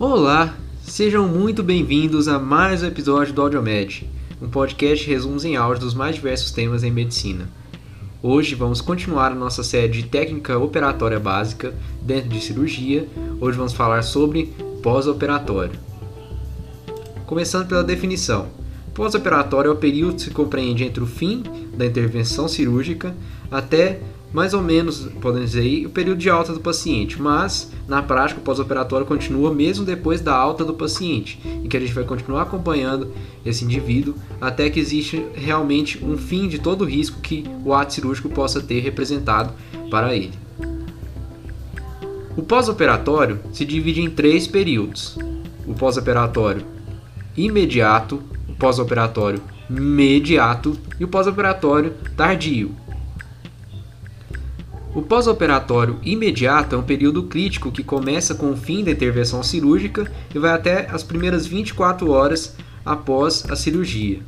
Olá, sejam muito bem-vindos a mais um episódio do AudioMed, um podcast de resumos em áudio dos mais diversos temas em medicina. Hoje vamos continuar a nossa série de técnica operatória básica dentro de cirurgia. Hoje vamos falar sobre pós-operatório. Começando pela definição. Pós-operatório é o período que se compreende entre o fim da intervenção cirúrgica até mais ou menos, podemos dizer aí, o período de alta do paciente, mas na prática o pós-operatório continua mesmo depois da alta do paciente, em que a gente vai continuar acompanhando esse indivíduo até que existe realmente um fim de todo o risco que o ato cirúrgico possa ter representado para ele. O pós-operatório se divide em três períodos: o pós-operatório imediato, o pós-operatório mediato e o pós-operatório tardio. O pós-operatório imediato é um período crítico que começa com o fim da intervenção cirúrgica e vai até as primeiras 24 horas após a cirurgia.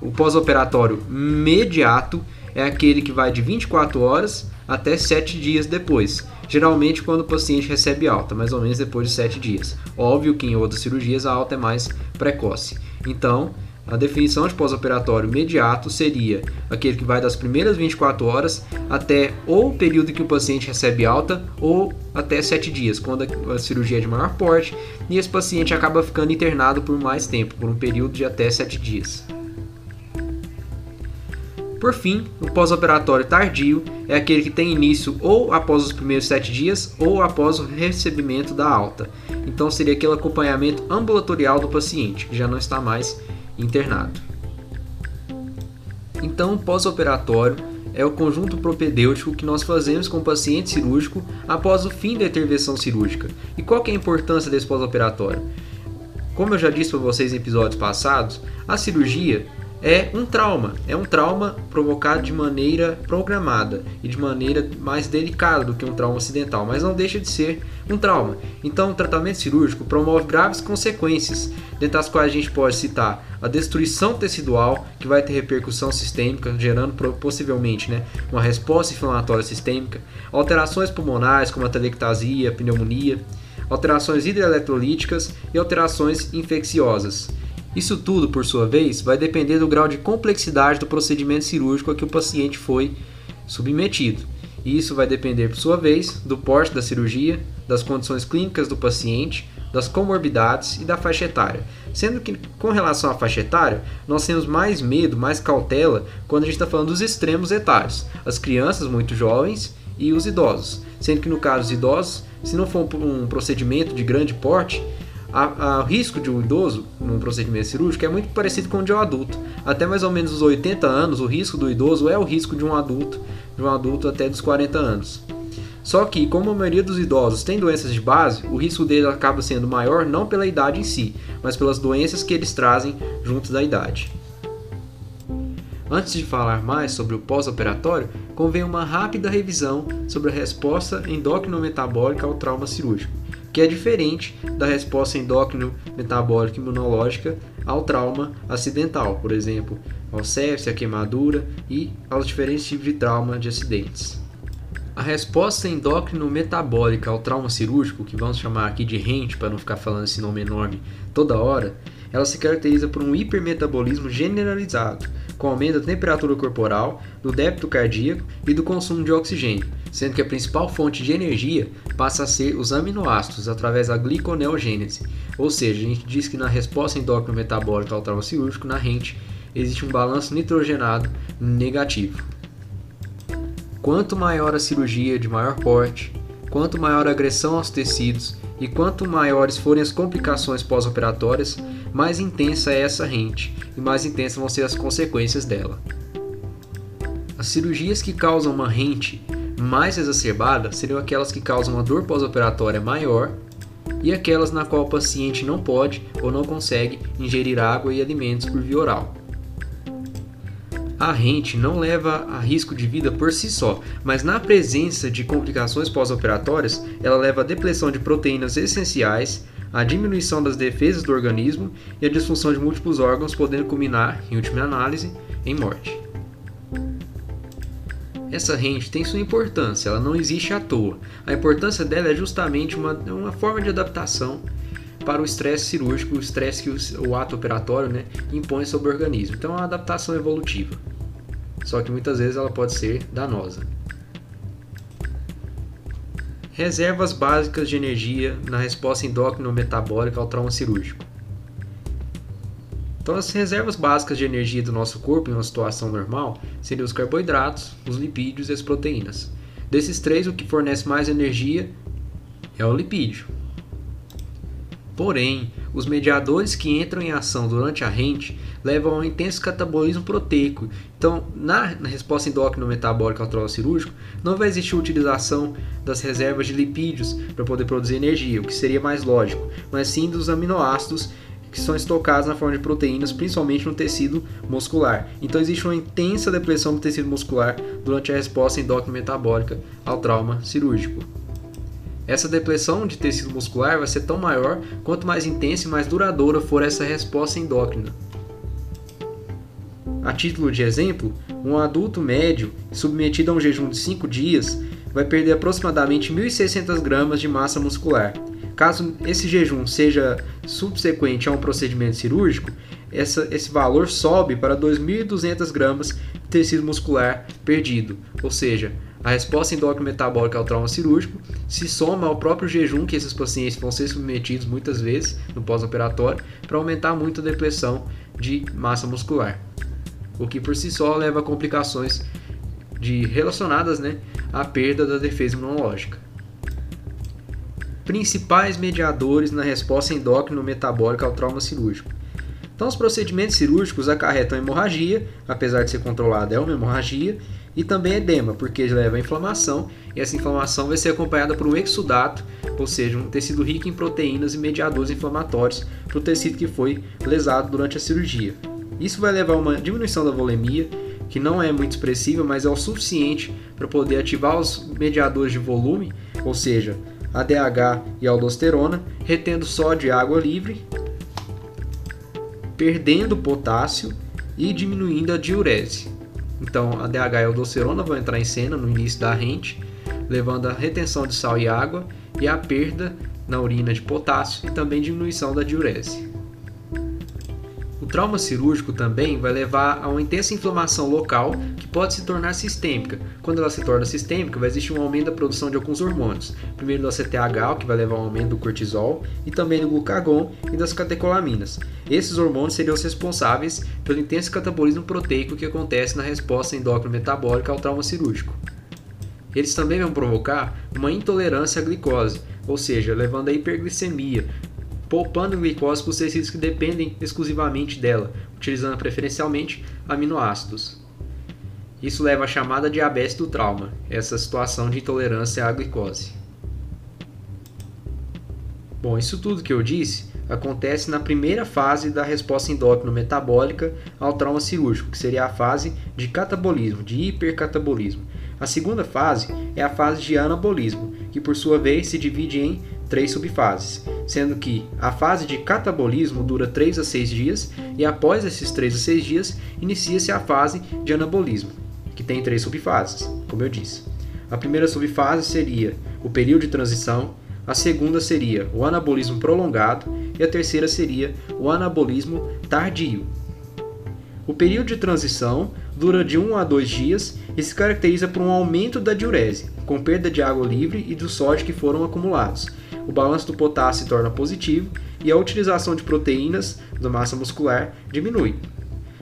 O pós-operatório mediato é aquele que vai de 24 horas até 7 dias depois, geralmente quando o paciente recebe alta, mais ou menos depois de 7 dias. Óbvio que em outras cirurgias a alta é mais precoce. Então, a definição de pós-operatório imediato seria aquele que vai das primeiras 24 horas até ou o período que o paciente recebe alta ou até 7 dias, quando a cirurgia é de maior porte e esse paciente acaba ficando internado por mais tempo, por um período de até 7 dias. Por fim, o pós-operatório tardio é aquele que tem início ou após os primeiros 7 dias ou após o recebimento da alta. Então seria aquele acompanhamento ambulatorial do paciente, que já não está mais internado. Então, pós-operatório é o conjunto propedêutico que nós fazemos com o paciente cirúrgico após o fim da intervenção cirúrgica. E qual é a importância desse pós-operatório? Como eu já disse para vocês em episódios passados, a cirurgia é um trauma. É um trauma provocado de maneira programada e de maneira mais delicada do que um trauma acidental, mas não deixa de ser um trauma. Então, o tratamento cirúrgico promove graves consequências, dentre as quais a gente pode citar a destruição tecidual, que vai ter repercussão sistêmica, gerando possivelmente né, uma resposta inflamatória sistêmica, alterações pulmonares como a telectasia, pneumonia, alterações hidroeletrolíticas e alterações infecciosas. Isso tudo, por sua vez, vai depender do grau de complexidade do procedimento cirúrgico a que o paciente foi submetido. E isso vai depender, por sua vez, do porte da cirurgia, das condições clínicas do paciente, das comorbidades e da faixa etária. Sendo que, com relação à faixa etária, nós temos mais medo, mais cautela quando a gente está falando dos extremos etários, as crianças muito jovens e os idosos. Sendo que, no caso dos idosos, se não for um procedimento de grande porte, o risco de um idoso num procedimento cirúrgico é muito parecido com o de um adulto. Até mais ou menos os 80 anos, o risco do idoso é o risco de um adulto, de um adulto até dos 40 anos. Só que, como a maioria dos idosos tem doenças de base, o risco dele acaba sendo maior não pela idade em si, mas pelas doenças que eles trazem junto da idade. Antes de falar mais sobre o pós-operatório, convém uma rápida revisão sobre a resposta endócrino-metabólica ao trauma cirúrgico que é diferente da resposta endócrino metabólica imunológica ao trauma acidental, por exemplo, ao sepsia, queimadura e aos diferentes tipos de trauma de acidentes. A resposta endócrino-metabólica ao trauma cirúrgico, que vamos chamar aqui de RENT para não ficar falando esse nome enorme toda hora, ela se caracteriza por um hipermetabolismo generalizado, com aumento da temperatura corporal, do débito cardíaco e do consumo de oxigênio, sendo que a principal fonte de energia passa a ser os aminoácidos através da gliconeogênese. Ou seja, a gente diz que na resposta endócrino-metabólica ao trauma cirúrgico, na RENT, existe um balanço nitrogenado negativo. Quanto maior a cirurgia de maior porte, quanto maior a agressão aos tecidos e quanto maiores forem as complicações pós-operatórias, mais intensa é essa rente e mais intensas vão ser as consequências dela. As cirurgias que causam uma rente mais exacerbada seriam aquelas que causam uma dor pós-operatória maior e aquelas na qual o paciente não pode ou não consegue ingerir água e alimentos por via oral. A rente não leva a risco de vida por si só, mas na presença de complicações pós-operatórias, ela leva a depressão de proteínas essenciais, a diminuição das defesas do organismo e a disfunção de múltiplos órgãos, podendo culminar, em última análise, em morte. Essa rente tem sua importância, ela não existe à toa. A importância dela é justamente uma, uma forma de adaptação para o estresse cirúrgico, o estresse que o, o ato operatório né, impõe sobre o organismo. Então é uma adaptação evolutiva. Só que muitas vezes ela pode ser danosa. Reservas básicas de energia na resposta endócrino-metabólica ao trauma cirúrgico. Então, as reservas básicas de energia do nosso corpo em uma situação normal seriam os carboidratos, os lipídios e as proteínas. Desses três, o que fornece mais energia é o lipídio. Porém, os mediadores que entram em ação durante a rente levam a um intenso catabolismo proteico. Então, na, resposta endócrino-metabólica ao trauma cirúrgico, não vai existir utilização das reservas de lipídios para poder produzir energia, o que seria mais lógico, mas sim dos aminoácidos que são estocados na forma de proteínas, principalmente no tecido muscular. Então existe uma intensa depressão do tecido muscular durante a resposta endócrino-metabólica ao trauma cirúrgico. Essa depressão de tecido muscular vai ser tão maior quanto mais intensa e mais duradoura for essa resposta endócrina. A título de exemplo, um adulto médio submetido a um jejum de 5 dias vai perder aproximadamente 1.600 gramas de massa muscular. Caso esse jejum seja subsequente a um procedimento cirúrgico, essa, esse valor sobe para 2.200 gramas de tecido muscular perdido, ou seja, a resposta endócrino-metabólica ao trauma cirúrgico se soma ao próprio jejum que esses pacientes vão ser submetidos muitas vezes no pós-operatório para aumentar muito a depressão de massa muscular, o que por si só leva a complicações de, relacionadas né, à perda da defesa imunológica. Principais mediadores na resposta endócrino-metabólica ao trauma cirúrgico. Então, os procedimentos cirúrgicos acarretam hemorragia, apesar de ser controlada, é uma hemorragia, e também edema, porque leva a inflamação, e essa inflamação vai ser acompanhada por um exudato, ou seja, um tecido rico em proteínas e mediadores inflamatórios para o tecido que foi lesado durante a cirurgia. Isso vai levar a uma diminuição da volemia, que não é muito expressiva, mas é o suficiente para poder ativar os mediadores de volume, ou seja, ADH e aldosterona, retendo sódio e água livre, perdendo potássio e diminuindo a diurese. Então, a DH e a aldosterona vão entrar em cena no início da rente, levando a retenção de sal e água e a perda na urina de potássio e também diminuição da diurese. Trauma cirúrgico também vai levar a uma intensa inflamação local que pode se tornar sistêmica. Quando ela se torna sistêmica, vai existir um aumento da produção de alguns hormônios. Primeiro do CTH, que vai levar a um aumento do cortisol, e também do glucagon e das catecolaminas. Esses hormônios seriam os responsáveis pelo intenso catabolismo proteico que acontece na resposta endócrino-metabólica ao trauma cirúrgico. Eles também vão provocar uma intolerância à glicose, ou seja, levando a hiperglicemia, poupando glicose para os tecidos que dependem exclusivamente dela, utilizando preferencialmente aminoácidos. Isso leva à chamada diabetes do trauma, essa situação de intolerância à glicose. Bom, isso tudo que eu disse acontece na primeira fase da resposta endócrino-metabólica ao trauma cirúrgico, que seria a fase de catabolismo, de hipercatabolismo. A segunda fase é a fase de anabolismo, que por sua vez se divide em três subfases, sendo que a fase de catabolismo dura 3 a 6 dias e após esses 3 a 6 dias inicia-se a fase de anabolismo, que tem três subfases, como eu disse. A primeira subfase seria o período de transição, a segunda seria o anabolismo prolongado e a terceira seria o anabolismo tardio. O período de transição dura de 1 a 2 dias e se caracteriza por um aumento da diurese, com perda de água livre e do sódio que foram acumulados, o balanço do potássio se torna positivo e a utilização de proteínas da massa muscular diminui.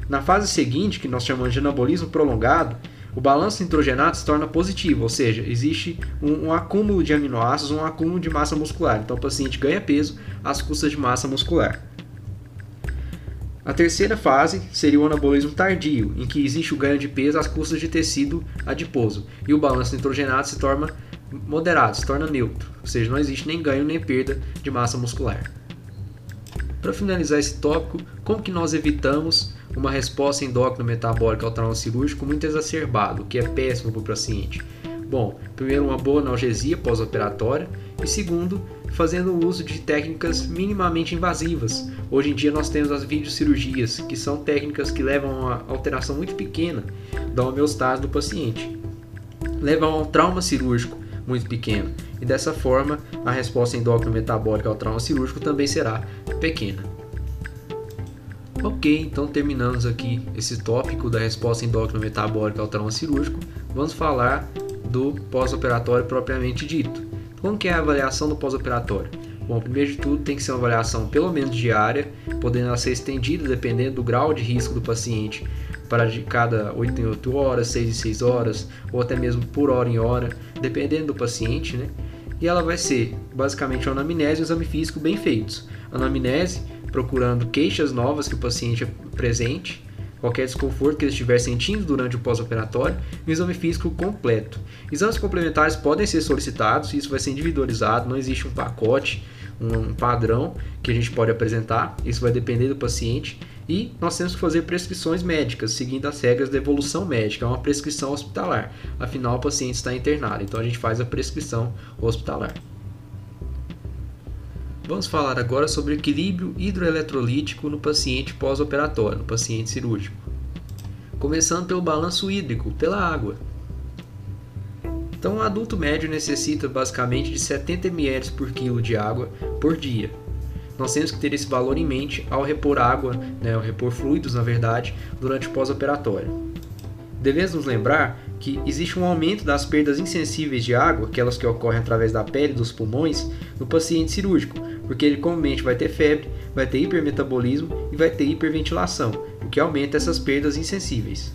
Na fase seguinte, que nós chamamos de anabolismo prolongado, o balanço nitrogenato se torna positivo, ou seja, existe um, um, acúmulo de aminoácidos, um acúmulo de massa muscular. Então o paciente ganha peso às custas de massa muscular. A terceira fase seria o anabolismo tardio, em que existe o ganho de peso às custas de tecido adiposo, e o balanço nitrogenato se torna moderado, se torna neutro, ou seja, não existe nem ganho nem perda de massa muscular. Para finalizar esse tópico, como que nós evitamos uma resposta endócrino-metabólica ao trauma cirúrgico muito exacerbado, o que é péssimo para o paciente? Bom, primeiro uma boa analgesia pós-operatória e segundo, fazendo uso de técnicas minimamente invasivas. Hoje em dia nós temos as videocirurgias, que são técnicas que levam a uma alteração muito pequena da homeostase do paciente. Levam ao trauma cirúrgico muito pequeno. E dessa forma, a resposta endócrino metabólica ao trauma cirúrgico também será pequena. Ok, então terminamos aqui esse tópico da resposta endócrino metabólica ao trauma cirúrgico. Vamos falar do pós-operatório propriamente dito. Como que é a avaliação do pós-operatório? Bom, primeiro de tudo tem que ser uma avaliação pelo menos diária, podendo ser estendida dependendo do grau de risco do paciente para de cada 8 em 8 horas, 6 em 6 horas, ou até mesmo por hora em hora, dependendo do paciente, né? E ela vai ser basicamente uma anamnese e um exame físico bem feitos. Anamnese procurando queixas novas que o paciente apresente, qualquer desconforto que ele estiver sentindo durante o pós-operatório e um exame físico completo. Exames complementares podem ser solicitados, isso vai ser individualizado, não existe um pacote um padrão que a gente pode apresentar, isso vai depender do paciente. E nós temos que fazer prescrições médicas, seguindo as regras da evolução médica, é uma prescrição hospitalar. Afinal, o paciente está internado, então a gente faz a prescrição hospitalar. Vamos falar agora sobre o equilíbrio hidroeletrolítico no paciente pós-operatório, no paciente cirúrgico. Começando pelo balanço hídrico, pela água. Então, um adulto médio necessita basicamente de 70 ml por quilo de água por dia. Nós temos que ter esse valor em mente ao repor água, né, ao repor fluidos, na verdade, durante o pós-operatório. Devemos nos lembrar que existe um aumento das perdas insensíveis de água, aquelas que ocorrem através da pele dos pulmões, no paciente cirúrgico, porque ele comumente vai ter febre, vai ter hipermetabolismo e vai ter hiperventilação, o que aumenta essas perdas insensíveis.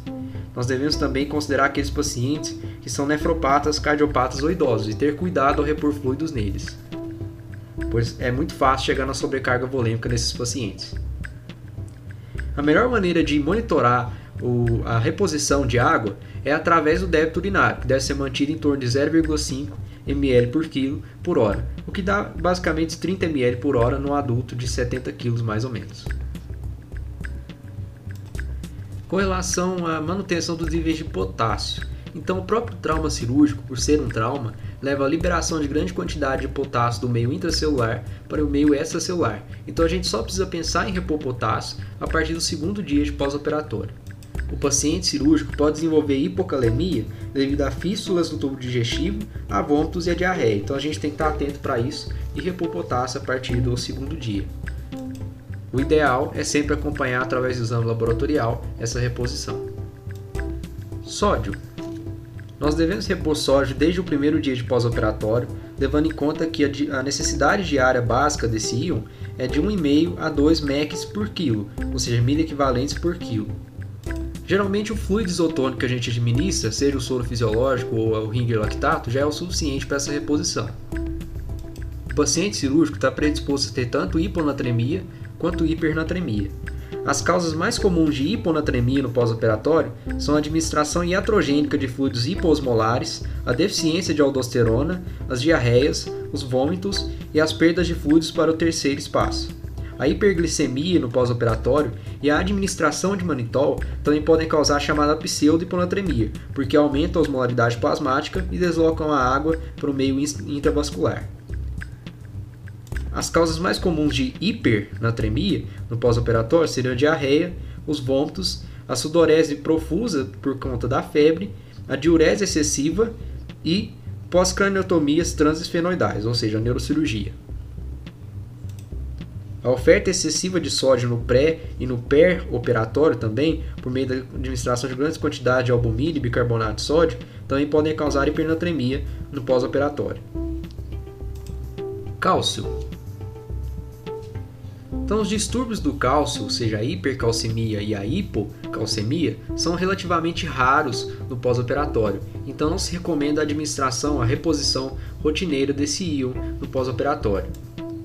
Nós devemos também considerar aqueles pacientes que são nefropatas, cardiopatas ou idosos e ter cuidado ao repor fluidos neles, pois é muito fácil chegar na sobrecarga volêmica nesses pacientes. A melhor maneira de monitorar o, a reposição de água é através do débito urinário, que deve ser mantido em torno de 0,5 ml por quilo por hora, o que dá basicamente 30 ml por hora no adulto de 70 kg mais ou menos com relação à manutenção dos níveis de potássio. Então, o próprio trauma cirúrgico, por ser um trauma, leva à liberação de grande quantidade de potássio do meio intracelular para o meio extracelular. Então, a gente só precisa pensar em repor potássio a partir do segundo dia de pós-operatório. O paciente cirúrgico pode desenvolver hipocalemia devido a fístulas no tubo digestivo, a vômitos e a diarreia. Então, a gente tem que estar atento para isso e repor potássio a partir do segundo dia. O ideal é sempre acompanhar através do exame laboratorial essa reposição. Sódio. Nós devemos repor sódio desde o primeiro dia de pós-operatório, levando em conta que a necessidade diária básica desse íon é de 1,5 a 2 mEq por quilo, ou seja, mil equivalentes por quilo. Geralmente o fluido isotônico que a gente administra, seja o soro fisiológico ou o ringer lactato, já é o suficiente para essa reposição. O paciente cirúrgico está predisposto a ter tanto hiponatremia quanto hipernatremia. As causas mais comuns de hiponatremia no pós-operatório são a administração iatrogênica de fluidos hiposmolares, a deficiência de aldosterona, as diarreias, os vômitos e as perdas de fluidos para o terceiro espaço. A hiperglicemia no pós-operatório e a administração de manitol também podem causar a chamada pseudo-hiponatremia, porque aumentam a osmolaridade plasmática e deslocam a água para o meio intravascular. As causas mais comuns de hipernatremia no pós-operatório seriam a diarreia, os vômitos, a sudorese profusa por conta da febre, a diurese excessiva e pós-craniotomias transesfenoidais, ou seja, a neurocirurgia. A oferta excessiva de sódio no pré e no pé-operatório também, por meio da administração de grandes quantidades de albumina e bicarbonato de sódio, também podem causar hipernatremia no pós-operatório. Cálcio. Então, os distúrbios do cálcio, seja a hipercalcemia e a hipocalcemia, são relativamente raros no pós-operatório, então não se recomenda a administração, a reposição rotineira desse íon no pós-operatório.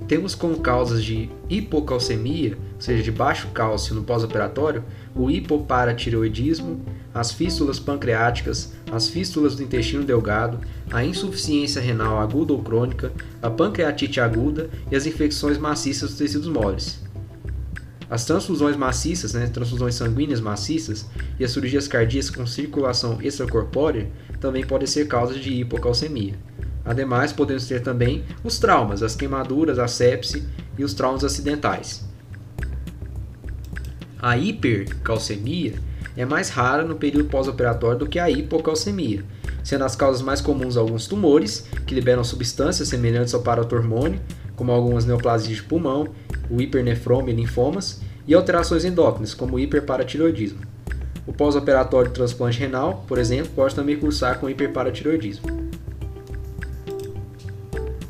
Temos como causas de hipocalcemia, ou seja, de baixo cálcio no pós-operatório, o hipoparatireoidismo, as fístulas pancreáticas, as fístulas do intestino delgado, a insuficiência renal aguda ou crônica, a pancreatite aguda e as infecções maciças dos tecidos moles. As transfusões maciças, né, transfusões sanguíneas maciças e as cirurgias cardíacas com circulação extracorpórea também podem ser causas de hipocalcemia. Ademais, podemos ter também os traumas, as queimaduras, a sepse e os traumas acidentais. A hipercalcemia é mais rara no período pós-operatório do que a hipocalcemia, sendo as causas mais comuns alguns tumores, que liberam substâncias semelhantes ao paratormônio, como algumas neoplasias de pulmão, o hipernefroma e linfomas, e alterações endócrinas, como o hiperparatiroidismo. O pós-operatório de transplante renal, por exemplo, pode também cursar com hiperparatiroidismo.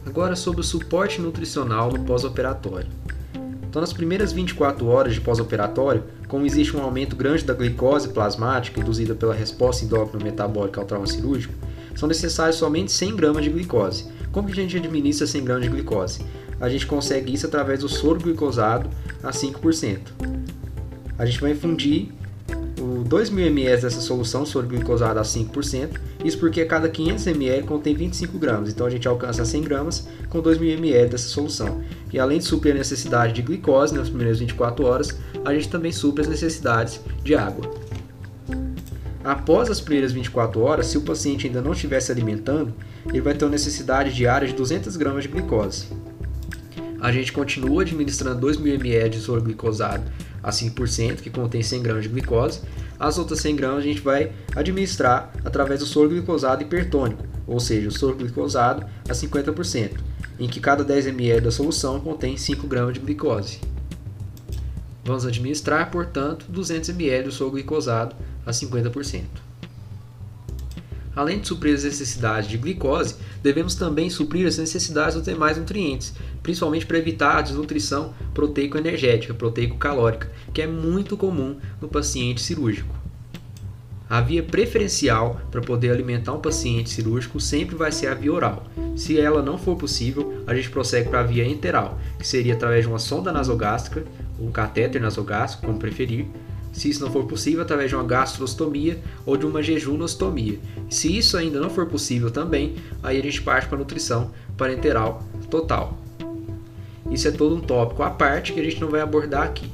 Agora sobre o suporte nutricional no pós-operatório. Então, nas primeiras 24 horas de pós-operatório, como existe um aumento grande da glicose plasmática induzida pela resposta endócrino-metabólica ao trauma cirúrgico, são necessários somente 100 gramas de glicose. Como que a gente administra 100 gramas de glicose? A gente consegue isso através do soro glicosado a 5%. A gente vai infundir o 2.000 ml dessa solução soro glicosado a 5%, isso porque cada 500 ml contém 25 gramas, então a gente alcança 100 gramas com 2.000 ml dessa solução. E além de suprir a necessidade de glicose nas primeiras 24 horas, a gente também supre as necessidades de água. Após as primeiras 24 horas, se o paciente ainda não estiver se alimentando, ele vai ter uma necessidade diária de 200 gramas de glicose. A gente continua administrando 2.000 ml de soro glicosado a 5%, que contém 100 gramas de glicose. As outras 100 gramas a gente vai administrar através do soro glicosado hipertônico, ou seja, o soro glicosado a 50%, em que cada 10 ml da solução contém 5 gramas de glicose. Vamos administrar, portanto, 200 ml do soro glicosado a 50%. Além de suprir as necessidades de glicose, devemos também suprir as necessidades dos demais nutrientes, principalmente para evitar a desnutrição proteico-energética, proteico-calórica, que é muito comum no paciente cirúrgico. A via preferencial para poder alimentar um paciente cirúrgico sempre vai ser a via oral. Se ela não for possível, a gente prossegue para a via enteral, que seria através de uma sonda nasogástrica, um catéter nasogástrico, como preferir, se isso não for possível, através de uma gastrostomia ou de uma jejunostomia. Se isso ainda não for possível também, aí a gente parte para a nutrição parenteral total. Isso é todo um tópico à parte que a gente não vai abordar aqui.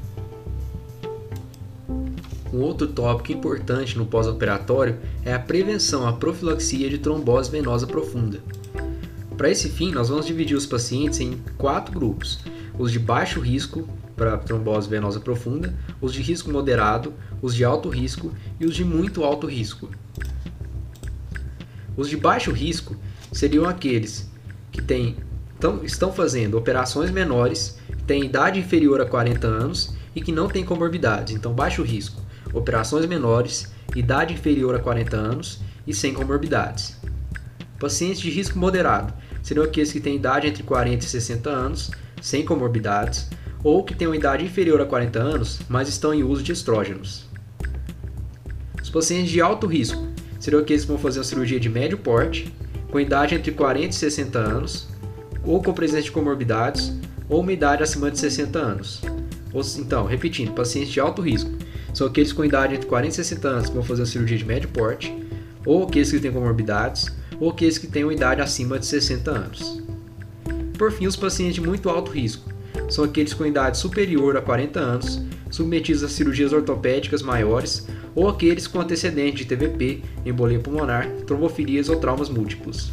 Um outro tópico importante no pós-operatório é a prevenção, a profilaxia de trombose venosa profunda. Para esse fim, nós vamos dividir os pacientes em quatro grupos: os de baixo risco para trombose venosa profunda, os de risco moderado, os de alto risco e os de muito alto risco. Os de baixo risco seriam aqueles que têm, tão, estão fazendo operações menores, têm idade inferior a 40 anos e que não têm comorbidades. Então, baixo risco, operações menores, idade inferior a 40 anos e sem comorbidades. Pacientes de risco moderado seriam aqueles que têm idade entre 40 e 60 anos, sem comorbidades, ou que têm uma idade inferior a 40 anos, mas estão em uso de estrógenos. Os pacientes de alto risco seriam aqueles que vão fazer uma cirurgia de médio porte, com idade entre 40 e 60 anos, ou com presença de comorbidades, ou uma idade acima de 60 anos. Então, repetindo, pacientes de alto risco são aqueles com idade entre 40 e 60 anos que vão fazer uma cirurgia de médio porte, ou aqueles que têm comorbidades, ou aqueles que têm uma idade acima de 60 anos. Por fim, os pacientes de muito alto risco, são aqueles com idade superior a 40 anos, submetidos a cirurgias ortopédicas maiores, ou aqueles com antecedente de TVP, embolia pulmonar, trombofilias ou traumas múltiplos.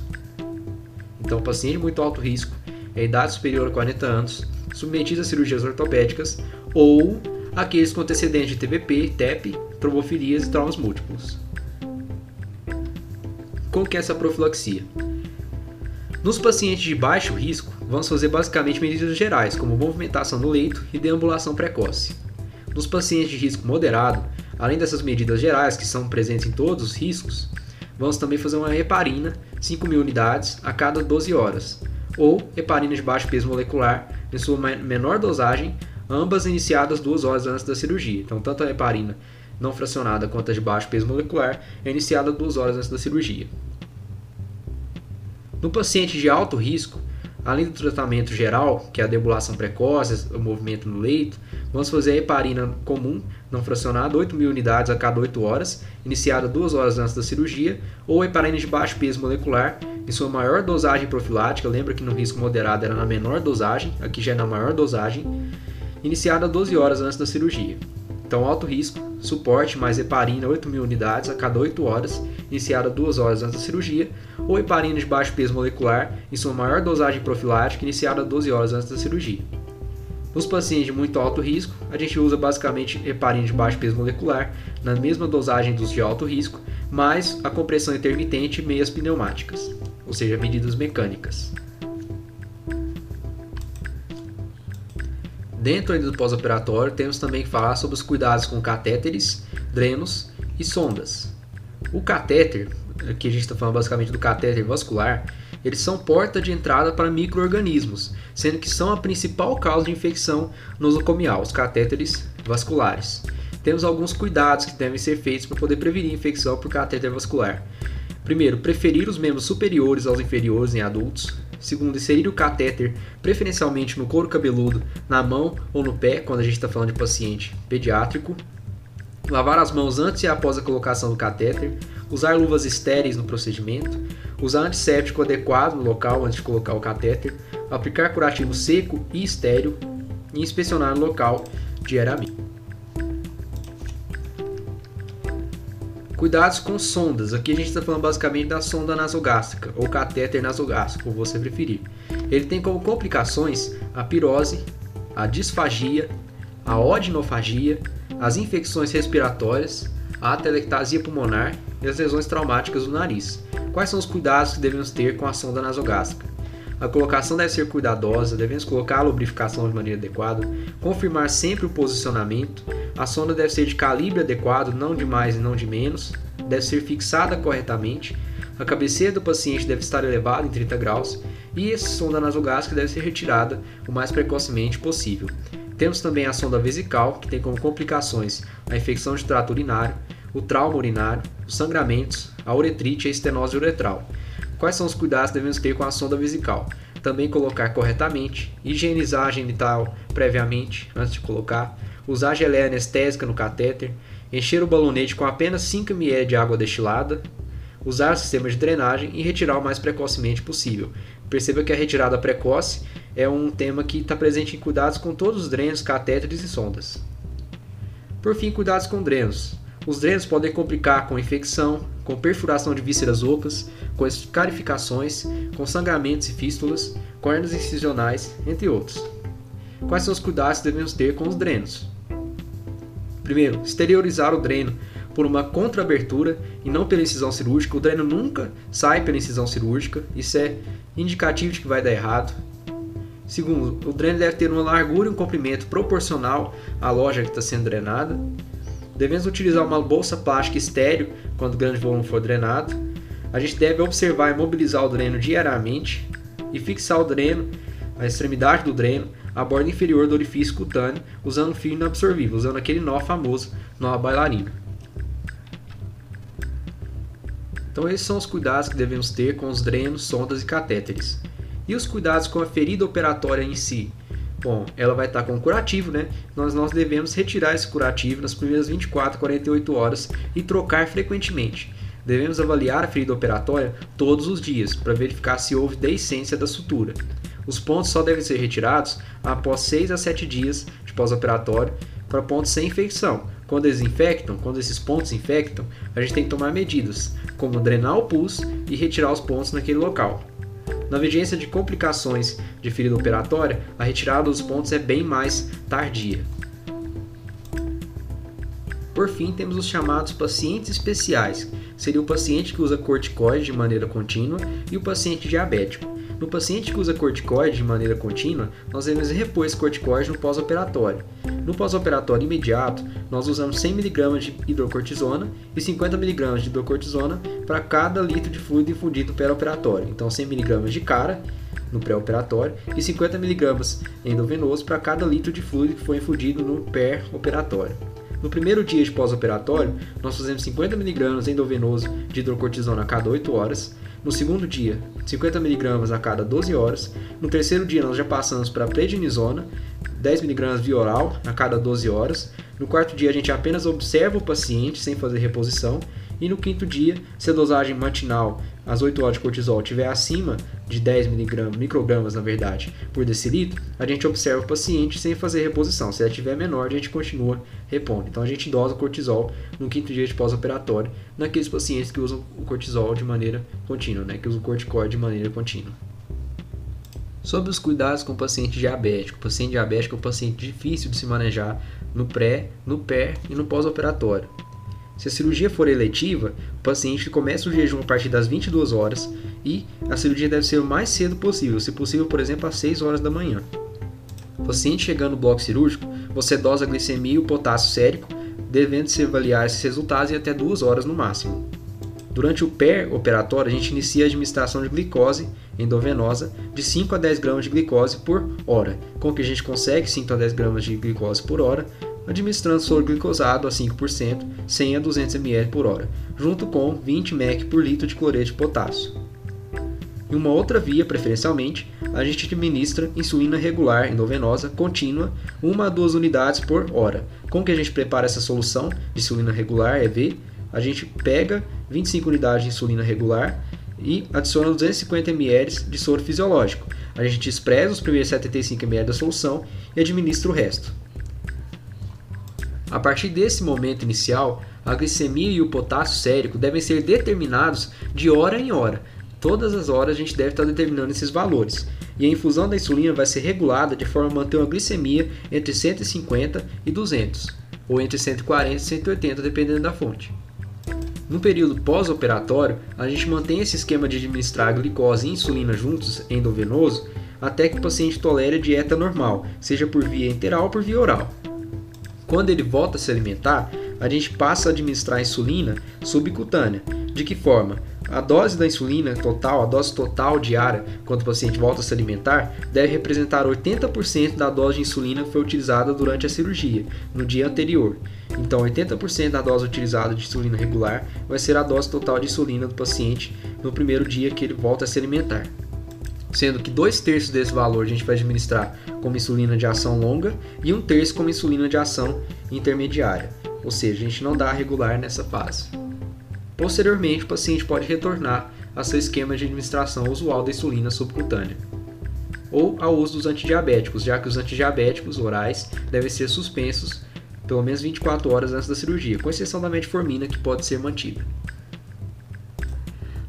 Então, paciente muito alto risco, é idade superior a 40 anos, submetidos a cirurgias ortopédicas, ou aqueles com antecedente de TVP, TEP, trombofilias e traumas múltiplos. Como que é essa profilaxia? Nos pacientes de baixo risco, vamos fazer basicamente medidas gerais, como movimentação no leito e deambulação precoce. Nos pacientes de risco moderado, além dessas medidas gerais que são presentes em todos os riscos, vamos também fazer uma heparina, 5.000 unidades a cada 12 horas, ou heparina de baixo peso molecular em sua menor dosagem, ambas iniciadas duas horas antes da cirurgia. Então, tanto a heparina não fracionada quanto a de baixo peso molecular é iniciada duas horas antes da cirurgia. No paciente de alto risco, além do tratamento geral, que é a debulação precoce, o movimento no leito, vamos fazer a heparina comum, não fracionada, 8 mil unidades a cada 8 horas, iniciada 2 horas antes da cirurgia, ou heparina de baixo peso molecular, em sua maior dosagem profilática, lembra que no risco moderado era na menor dosagem, aqui já é na maior dosagem, iniciada 12 horas antes da cirurgia. Então, alto risco, suporte mais heparina 8.000 unidades a cada 8 horas, iniciada 2 horas antes da cirurgia, ou heparina de baixo peso molecular em sua maior dosagem profilática, iniciada 12 horas antes da cirurgia. Nos pacientes de muito alto risco, a gente usa basicamente heparina de baixo peso molecular, na mesma dosagem dos de alto risco, mais a compressão intermitente e meias pneumáticas, ou seja, medidas mecânicas. Dentro do pós-operatório, temos também que falar sobre os cuidados com catéteres, drenos e sondas. O catéter, aqui a gente está falando basicamente do catéter vascular, eles são porta de entrada para micro-organismos, sendo que são a principal causa de infecção nosocomial, os catéteres vasculares. Temos alguns cuidados que devem ser feitos para poder prevenir infecção por catéter vascular. Primeiro, preferir os membros superiores aos inferiores em adultos. Segundo, inserir o catéter preferencialmente no couro cabeludo, na mão ou no pé, quando a gente está falando de paciente pediátrico. Lavar as mãos antes e após a colocação do catéter. Usar luvas estéreis no procedimento. Usar antisséptico adequado no local antes de colocar o catéter. Aplicar curativo seco e estéreo. E inspecionar no local diariamente. Cuidados com sondas. Aqui a gente está falando basicamente da sonda nasogástrica ou catéter nasogástrico, como você preferir. Ele tem como complicações a pirose, a disfagia, a odinofagia, as infecções respiratórias, a atelectasia pulmonar e as lesões traumáticas do nariz. Quais são os cuidados que devemos ter com a sonda nasogástrica? A colocação deve ser cuidadosa, devemos colocar a lubrificação de maneira adequada, confirmar sempre o posicionamento, a sonda deve ser de calibre adequado, não de mais e não de menos, deve ser fixada corretamente, a cabeceira do paciente deve estar elevada em 30 graus e a sonda nasogástrica deve ser retirada o mais precocemente possível. Temos também a sonda vesical, que tem como complicações a infecção de trato urinário, o trauma urinário, os sangramentos, a uretrite e a estenose uretral. Quais são os cuidados que devemos ter com a sonda vesical? Também colocar corretamente, higienizar a genital previamente, antes de colocar, usar geleia anestésica no catéter, encher o balonete com apenas 5 ml de água destilada, usar o sistema de drenagem e retirar o mais precocemente possível. Perceba que a retirada precoce é um tema que está presente em cuidados com todos os drenos, catéteres e sondas. Por fim, cuidados com drenos. Os drenos podem complicar com infecção, com perfuração de vísceras ocas, com escarificações, com sangramentos e fístulas, hernias incisionais, entre outros. Quais são os cuidados que devemos ter com os drenos? Primeiro, exteriorizar o dreno por uma contraabertura e não pela incisão cirúrgica. O dreno nunca sai pela incisão cirúrgica, isso é indicativo de que vai dar errado. Segundo, o dreno deve ter uma largura e um comprimento proporcional à loja que está sendo drenada. Devemos utilizar uma bolsa plástica estéreo quando o grande volume for drenado. A gente deve observar e mobilizar o dreno diariamente e fixar o dreno, a extremidade do dreno, a borda inferior do orifício cutâneo, usando fio inabsorvível, usando aquele nó famoso, nó bailarina. Então esses são os cuidados que devemos ter com os drenos, sondas e catéteres. E os cuidados com a ferida operatória em si? Bom, ela vai estar com curativo, né? Nós, nós devemos retirar esse curativo nas primeiras 24 a 48 horas e trocar frequentemente. Devemos avaliar a ferida operatória todos os dias para verificar se houve deiscência da sutura. Os pontos só devem ser retirados após 6 a 7 dias de pós-operatório para pontos sem infecção. Quando eles infectam, quando esses pontos infectam, a gente tem que tomar medidas, como drenar o pus e retirar os pontos naquele local. Na vigência de complicações de ferida operatória, a retirada dos pontos é bem mais tardia. Por fim, temos os chamados pacientes especiais, seria o paciente que usa corticoide de maneira contínua e o paciente diabético. No paciente que usa corticoide de maneira contínua, nós devemos repor esse corticoide no pós-operatório. No pós-operatório imediato, nós usamos 100mg de hidrocortisona e 50mg de hidrocortisona para cada litro de fluido infundido no pré-operatório. Então 100mg de cara no pré-operatório e 50mg endovenoso para cada litro de fluido que foi infundido no pré-operatório. No primeiro dia de pós-operatório, nós fazemos 50mg endovenoso de hidrocortisona a cada 8 horas, no segundo dia, 50mg a cada 12 horas. No terceiro dia, nós já passamos para prednisona, 10mg via oral a cada 12 horas. No quarto dia, a gente apenas observa o paciente sem fazer reposição. E no quinto dia, se a dosagem matinal às 8 horas de cortisol estiver acima de 10 mg, microgramas na verdade, por decilitro, a gente observa o paciente sem fazer reposição. Se ela estiver menor, a gente continua repondo. Então a gente dosa o cortisol no quinto dia de pós-operatório naqueles pacientes que usam o cortisol de maneira contínua, né, que usam o corticoide de maneira contínua. Sobre os cuidados com o paciente diabético. O paciente diabético é um paciente difícil de se manejar no pré, no pé e no pós-operatório. Se a cirurgia for eletiva, O paciente começa o jejum a partir das 22 horas e a cirurgia deve ser o mais cedo possível, se possível, por exemplo, às 6 horas da manhã. O paciente chegando no bloco cirúrgico, você dosa a glicemia e o potássio sérico, devendo se avaliar esses resultados em até 2 horas no máximo. Durante o pré-operatório, a gente inicia a administração de glicose endovenosa de 5 a 10 gramas de glicose por hora, com que a gente consegue 5 a 10 gramas de glicose por hora, administrando soro glicosado a 5%, 100 a 200 ml por hora, junto com 20 mEq por litro de cloreto de potássio. Em uma outra via, preferencialmente, a gente administra insulina regular endovenosa contínua, 1 a 2 unidades por hora. Como que a gente prepara essa solução de insulina regular, EV? A gente pega 25 unidades de insulina regular e adiciona 250 ml de soro fisiológico. A gente expressa os primeiros 75 ml da solução e administra o resto. A partir desse momento inicial, a glicemia e o potássio sérico devem ser determinados de hora em hora. Todas as horas a gente deve estar determinando esses valores. E a infusão da insulina vai ser regulada de forma a manter uma glicemia entre 150 e 200, ou entre 140 e 180, dependendo da fonte. No período pós-operatório, a gente mantém esse esquema de administrar glicose e insulina juntos endovenoso até que o paciente tolere a dieta normal, seja por via enteral ou por via oral. Quando ele volta a se alimentar, a gente passa a administrar insulina subcutânea. De que forma? A dose da insulina total, a dose total diária, quando o paciente volta a se alimentar, deve representar 80% da dose de insulina que foi utilizada durante a cirurgia, no dia anterior. Então, 80% da dose utilizada de insulina regular vai ser a dose total de insulina do paciente no primeiro dia que ele volta a se alimentar. Sendo que dois terços desse valor a gente vai administrar como insulina de ação longa e um terço como insulina de ação intermediária. Ou seja, a gente não dá regular nessa fase. Posteriormente, o paciente pode retornar a seu esquema de administração usual da insulina subcutânea ou ao uso dos antidiabéticos, já que os antidiabéticos orais devem ser suspensos pelo menos 24 horas antes da cirurgia, com exceção da metformina que pode ser mantida.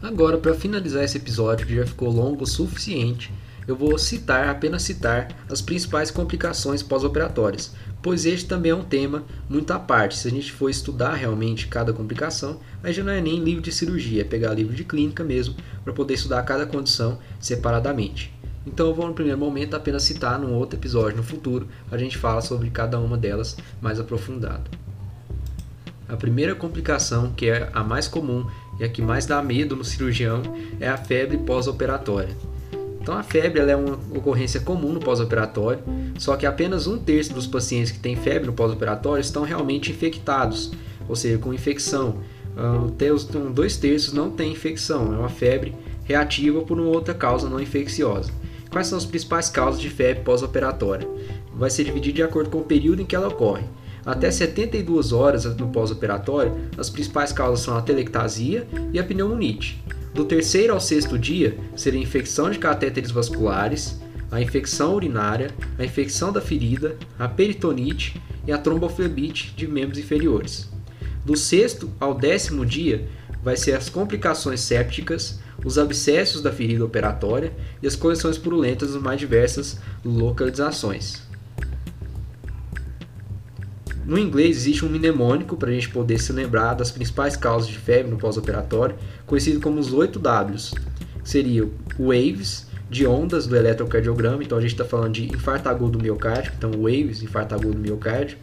Agora, para finalizar esse episódio que já ficou longo o suficiente, eu vou citar, apenas citar, as principais complicações pós-operatórias, pois este também é um tema muito à parte. Se a gente for estudar realmente cada complicação, aí já não é nem livro de cirurgia, é pegar livro de clínica mesmo, para poder estudar cada condição separadamente. Então eu vou no primeiro momento apenas citar num outro episódio no futuro, a gente fala sobre cada uma delas mais aprofundado. A primeira complicação, que é a mais comum e a que mais dá medo no cirurgião, é a febre pós-operatória. Então a febre é uma ocorrência comum no pós-operatório, só que apenas um terço dos pacientes que têm febre no pós-operatório estão realmente infectados, ou seja, com infecção. Até os dois terços não têm infecção, é uma febre reativa por uma outra causa não infecciosa. Quais são as principais causas de febre pós-operatória? Vai ser dividido de acordo com o período em que ela ocorre. Até 72 horas no pós-operatório, as principais causas são a telectasia e a pneumonite. Do terceiro ao sexto dia, seria a infecção de catéteres vasculares, a infecção urinária, a infecção da ferida, a peritonite e a tromboflebite de membros inferiores. Do sexto ao décimo dia, vai ser as complicações sépticas, os abscessos da ferida operatória e as correções purulentas nas mais diversas localizações. No inglês existe um mnemônico para a gente poder se lembrar das principais causas de febre no pós-operatório, conhecido como os 8 Ws. Seria waves, de ondas do eletrocardiograma, então a gente está falando de infarto agudo do miocárdio, então waves, infarto agudo do miocárdio.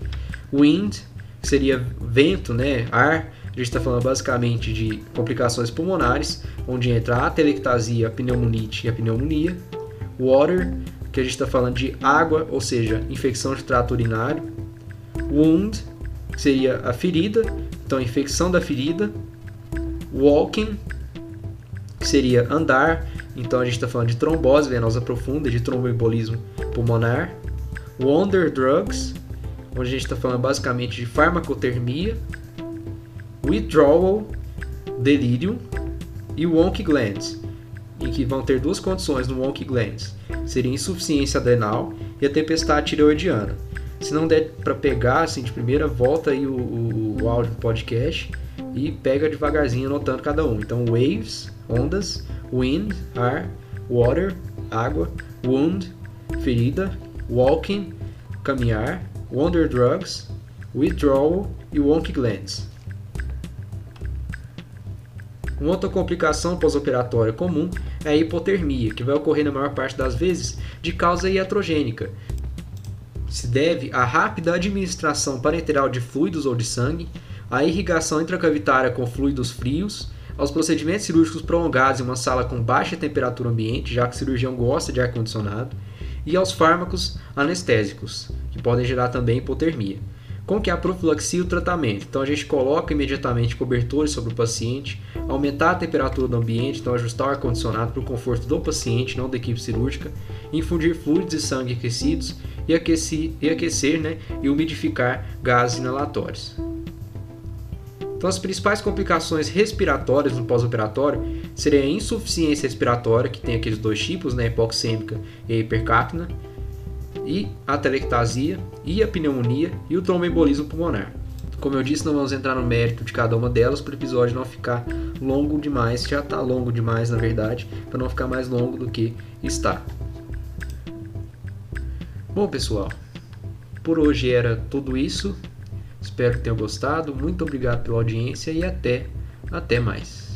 Wind, que seria vento, né, ar, a gente está falando basicamente de complicações pulmonares, onde entra a atelectasia, a pneumonite e a pneumonia. Water, que a gente está falando de água, ou seja, infecção de trato urinário. Wound, que seria a ferida, então infecção da ferida. Walking, que seria andar, então a gente está falando de trombose venosa profunda, de tromboembolismo pulmonar. Wonder Drugs, onde a gente está falando basicamente de farmacotermia withdrawal, delírio e wonky glands, em que vão ter duas condições no wonky glands, seria insuficiência adrenal e a tempestade tireoidiana. Se não der para pegar assim de primeira, volta aí o, o, o áudio do podcast e pega devagarzinho anotando cada um. Então, waves, ondas, wind, ar, water, água, wound, ferida, walking, caminhar, wonder drugs, withdrawal e wonky glands. Uma outra complicação pós-operatória comum é a hipotermia, que vai ocorrer na maior parte das vezes de causa iatrogênica. Se deve à rápida administração parenteral de fluidos ou de sangue, à irrigação intracavitária com fluidos frios, aos procedimentos cirúrgicos prolongados em uma sala com baixa temperatura ambiente, já que o cirurgião gosta de ar-condicionado, e aos fármacos anestésicos, que podem gerar também hipotermia. Como que é a profilaxia e o tratamento? Então a gente coloca imediatamente cobertores sobre o paciente, aumentar a temperatura do ambiente, então ajustar o ar-condicionado para o conforto do paciente, não da equipe cirúrgica, infundir fluidos e sangue aquecidos e aquecer, e, aquecer né, e umidificar gases inalatórios. Então, as principais complicações respiratórias no pós-operatório seriam a insuficiência respiratória, que tem aqueles dois tipos, né, hipoxêmica e hipercapnia, e a telectasia, e a pneumonia e o tromboembolismo pulmonar. Como eu disse, não vamos entrar no mérito de cada uma delas para o episódio não ficar longo demais, já está longo demais na verdade, para não ficar mais longo do que está. Bom, pessoal, por hoje era tudo isso. Espero que tenham gostado. Muito obrigado pela audiência e até, até mais.